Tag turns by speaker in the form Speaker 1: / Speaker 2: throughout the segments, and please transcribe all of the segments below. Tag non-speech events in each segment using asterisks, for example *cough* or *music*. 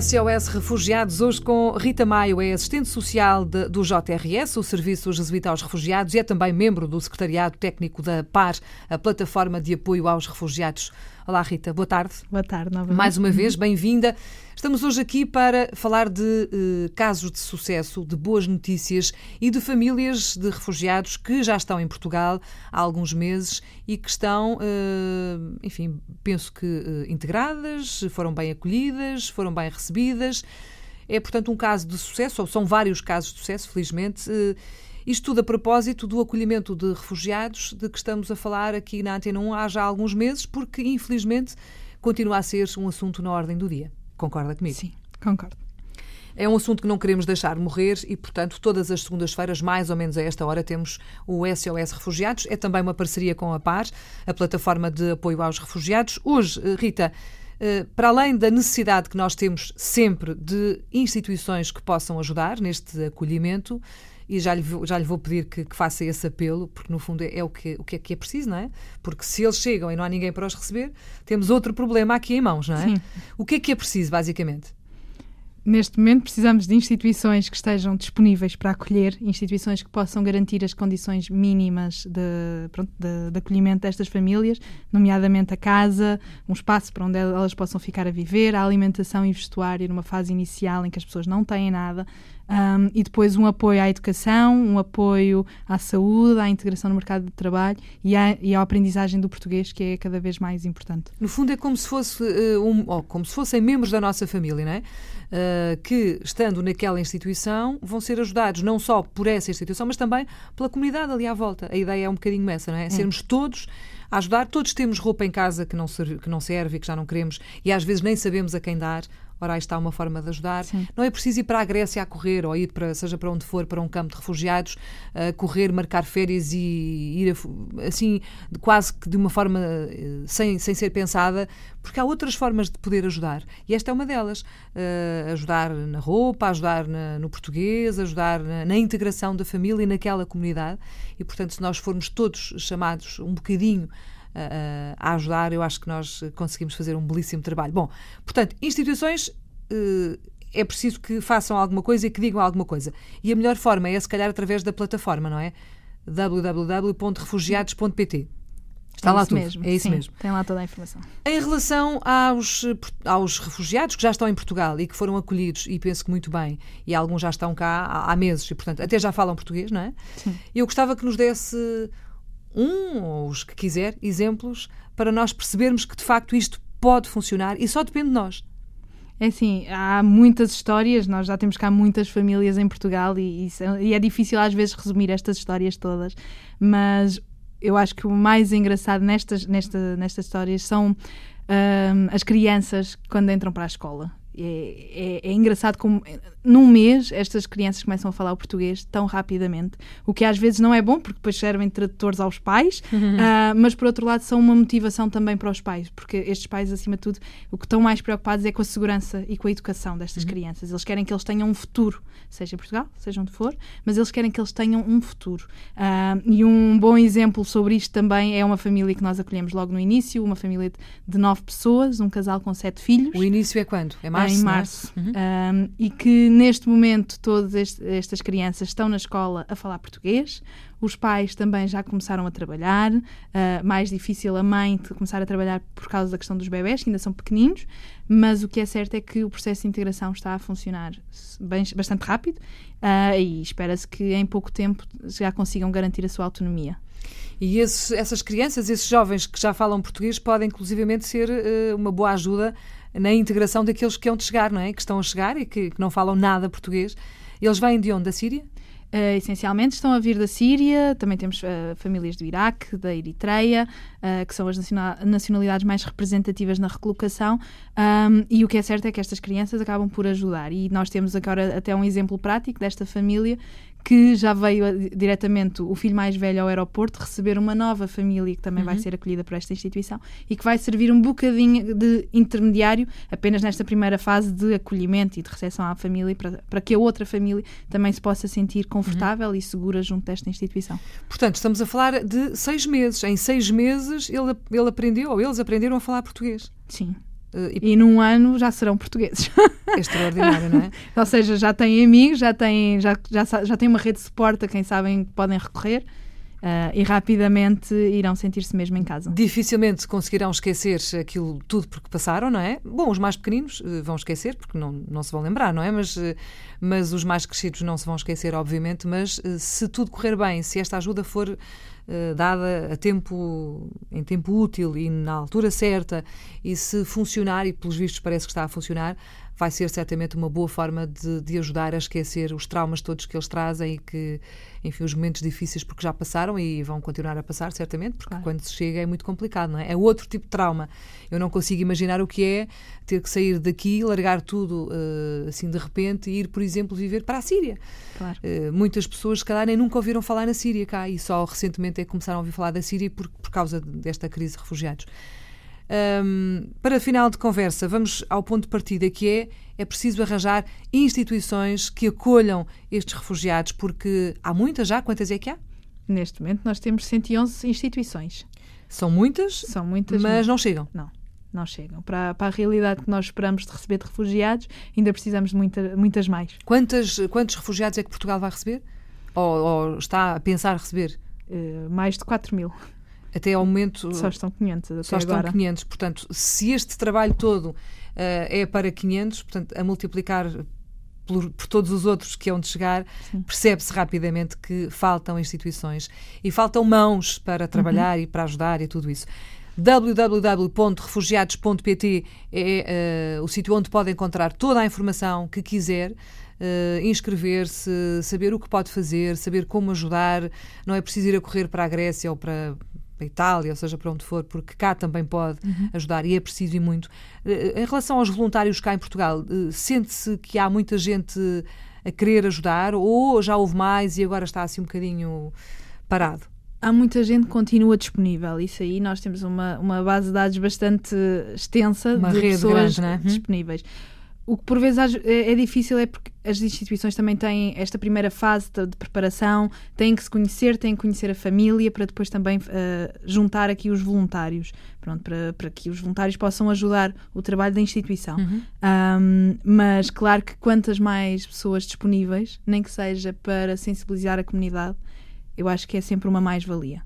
Speaker 1: SOS Refugiados, hoje com Rita Maio, é assistente social de, do JRS, o Serviço Jesuíta aos Refugiados, e é também membro do Secretariado Técnico da PAR, a plataforma de apoio aos refugiados. Olá, Rita, boa tarde.
Speaker 2: Boa tarde, novamente.
Speaker 1: Mais uma vez, *laughs* bem-vinda. Estamos hoje aqui para falar de eh, casos de sucesso, de boas notícias e de famílias de refugiados que já estão em Portugal há alguns meses e que estão, eh, enfim, penso que eh, integradas, foram bem acolhidas, foram bem recebidas. É, portanto, um caso de sucesso, ou são vários casos de sucesso, felizmente. Isto tudo a propósito do acolhimento de refugiados, de que estamos a falar aqui na Antena 1 há já alguns meses, porque infelizmente continua a ser um assunto na ordem do dia. Concorda comigo?
Speaker 2: Sim, concordo.
Speaker 1: É um assunto que não queremos deixar morrer e, portanto, todas as segundas-feiras, mais ou menos a esta hora, temos o SOS Refugiados. É também uma parceria com a PAR, a plataforma de apoio aos refugiados. Hoje, eh, Rita, eh, para além da necessidade que nós temos sempre de instituições que possam ajudar neste acolhimento, e já lhe, vou, já lhe vou pedir que, que, faça esse apelo, porque no fundo é, é, o, que, o que é que é preciso, não é? Porque se eles chegam e não há ninguém para os receber, temos outro problema aqui em mãos, não é?
Speaker 2: Sim.
Speaker 1: O que é que é preciso, basicamente?
Speaker 2: Neste momento precisamos de instituições que estejam disponíveis para acolher, instituições que possam garantir as condições mínimas de, pronto, de, de acolhimento destas famílias, nomeadamente a casa, um espaço para onde elas possam ficar a viver, a alimentação e vestuário numa fase inicial em que as pessoas não têm nada, um, e depois um apoio à educação, um apoio à saúde, à integração no mercado de trabalho e à, e à aprendizagem do português, que é cada vez mais importante.
Speaker 1: No fundo é como se fosse uh, um, como se fossem membros da nossa família, não é? Uh, que, estando naquela instituição, vão ser ajudados não só por essa instituição, mas também pela comunidade ali à volta. A ideia é um bocadinho essa, não é? Sermos todos a ajudar. Todos temos roupa em casa que não, serve, que não serve e que já não queremos e às vezes nem sabemos a quem dar. Ora, aí está uma forma de ajudar.
Speaker 2: Sim.
Speaker 1: Não é preciso ir para a Grécia a correr ou ir para, seja para onde for, para um campo de refugiados, a correr, marcar férias e ir a, assim, quase que de uma forma eh, sem, sem ser pensada, porque há outras formas de poder ajudar. E esta é uma delas. Uh, ajudar na roupa, ajudar na, no português, ajudar na, na integração da família e naquela comunidade. E, portanto, se nós formos todos chamados um bocadinho a ajudar, eu acho que nós conseguimos fazer um belíssimo trabalho. Bom, portanto, instituições eh, é preciso que façam alguma coisa e que digam alguma coisa. E a melhor forma é, se calhar, através da plataforma, não é? www.refugiados.pt. Está
Speaker 2: é
Speaker 1: lá tudo.
Speaker 2: Mesmo.
Speaker 1: É isso
Speaker 2: Sim,
Speaker 1: mesmo.
Speaker 2: Tem lá toda a informação.
Speaker 1: Em relação aos, aos refugiados que já estão em Portugal e que foram acolhidos, e penso que muito bem, e alguns já estão cá há, há meses, e portanto até já falam português, não é?
Speaker 2: Sim.
Speaker 1: Eu gostava que nos desse um, ou os que quiser, exemplos para nós percebermos que de facto isto pode funcionar e só depende de nós.
Speaker 2: É assim, há muitas histórias, nós já temos cá muitas famílias em Portugal e, e, é difícil às vezes resumir estas histórias todas, mas eu acho que o mais engraçado nestas, nesta, nestas histórias são um, as crianças quando entram para a escola. É, é, é, engraçado como num mês estas crianças começam a falar o português tão rapidamente, o que às vezes não é bom porque depois servem tradutores aos pais, uhum. uh, mas por outro lado são uma motivação também para os pais, porque estes pais acima de tudo o que estão mais preocupados é com a segurança e com a educação destas uhum. crianças. Eles querem que eles tenham um futuro, seja em Portugal, seja onde for, mas eles querem que eles tenham um futuro. Uh, e um bom exemplo sobre isto também é uma família que nós acolhemos logo no início, uma família de, de nove pessoas, um casal com sete filhos.
Speaker 1: O início é quando? É mais março,
Speaker 2: em
Speaker 1: é?
Speaker 2: março. Uhum. Um, e que neste momento todas estas crianças estão na escola a falar português. Os pais também já começaram a trabalhar. Uh, mais difícil a mãe começar a trabalhar por causa da questão dos bebés, que ainda são pequeninos. Mas o que é certo é que o processo de integração está a funcionar bem, bastante rápido uh, e espera-se que em pouco tempo já consigam garantir a sua autonomia.
Speaker 1: E esses, essas crianças, esses jovens que já falam português, podem inclusivamente ser uh, uma boa ajuda na integração daqueles que hão de chegar, não é? Que estão a chegar e que, que não falam nada português. Eles vêm de onde? Da Síria?
Speaker 2: Uh, essencialmente estão a vir da Síria, também temos uh, famílias do Iraque, da Eritreia, uh, que são as nacionalidades mais representativas na recolocação, um, e o que é certo é que estas crianças acabam por ajudar. E nós temos agora até um exemplo prático desta família que já veio diretamente o filho mais velho ao aeroporto receber uma nova família que também uhum. vai ser acolhida por esta instituição e que vai servir um bocadinho de intermediário apenas nesta primeira fase de acolhimento e de recepção à família para, para que a outra família também se possa sentir confortável uhum. e segura junto desta instituição.
Speaker 1: Portanto, estamos a falar de seis meses. Em seis meses ele, ele aprendeu, ou eles aprenderam a falar português.
Speaker 2: Sim. E... e... num ano já serão portugueses. *laughs*
Speaker 1: Extraordinário, não é?
Speaker 2: Ou seja, já têm amigos, já têm, já, já, já têm uma rede de suporte a quem sabem que podem recorrer. Uh, e rapidamente irão sentir-se mesmo em casa.
Speaker 1: Dificilmente conseguirão esquecer aquilo tudo porque passaram, não é? Bom, os mais pequeninos uh, vão esquecer, porque não, não se vão lembrar, não é? Mas, uh, mas os mais crescidos não se vão esquecer, obviamente. Mas se tudo correr bem, se esta ajuda for dada a tempo, em tempo útil e na altura certa, e se funcionar, e pelos vistos parece que está a funcionar, vai ser certamente uma boa forma de, de ajudar a esquecer os traumas todos que eles trazem e que, enfim, os momentos difíceis porque já passaram e vão continuar a passar, certamente, porque claro. quando se chega é muito complicado, não é? É outro tipo de trauma. Eu não consigo imaginar o que é ter que sair daqui, largar tudo uh, assim de repente e ir, por exemplo, viver para a Síria. Claro. Uh, muitas pessoas, se calhar, nem nunca ouviram falar na Síria cá e só recentemente é que começaram a ouvir falar da Síria por, por causa desta crise de refugiados. Um, para final de conversa, vamos ao ponto de partida que é é preciso arranjar instituições que acolham estes refugiados, porque há muitas já. Quantas é que há?
Speaker 2: Neste momento nós temos 111 instituições.
Speaker 1: São muitas?
Speaker 2: São muitas.
Speaker 1: Mas não chegam?
Speaker 2: Não, não chegam. Para, para a realidade que nós esperamos de receber de refugiados, ainda precisamos de muita, muitas mais.
Speaker 1: Quantas, quantos refugiados é que Portugal vai receber? Ou, ou está a pensar receber?
Speaker 2: Uh, mais de 4 mil.
Speaker 1: Até ao momento.
Speaker 2: Só estão 500. Até
Speaker 1: só
Speaker 2: agora.
Speaker 1: estão 500. Portanto, se este trabalho todo uh, é para 500, portanto, a multiplicar por, por, todos os outros que hão de chegar, percebe-se rapidamente que faltam instituições e faltam mãos para trabalhar uhum. e para ajudar e tudo isso www.refugiados.pt é uh, o sítio onde pode encontrar toda a informação que quiser. Uh, inscrever-se, saber o que pode fazer, saber como ajudar. Não é preciso ir a correr para a Grécia ou para, para a Itália, ou seja, para onde for, porque cá também pode uhum. ajudar e é preciso e muito. Uh, em relação aos voluntários cá em Portugal, uh, sente-se que há muita gente a querer ajudar ou já houve mais e agora está assim um bocadinho parado?
Speaker 2: há muita gente que continua disponível. Isso aí nós temos uma, uma base de dados bastante extensa
Speaker 1: uma
Speaker 2: de pessoas
Speaker 1: grande,
Speaker 2: é? disponíveis. O que por vezes é, é, difícil é porque as instituições também têm esta primeira fase de, de, preparação, têm que se conhecer, têm que conhecer a família para depois também uh, juntar aqui os voluntários, pronto, para, para que os voluntários possam ajudar o trabalho da instituição. Uhum. Um, mas claro que quantas mais pessoas disponíveis, nem que seja para sensibilizar a comunidade, eu acho que é sempre uma mais-valia.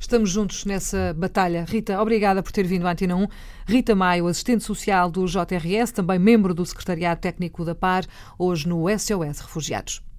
Speaker 1: Estamos juntos nessa batalha. Rita, obrigada por ter vindo à Antena 1. Rita Maio, assistente social do JRS, também membro do Secretariado Técnico da PAR, hoje no SOS Refugiados.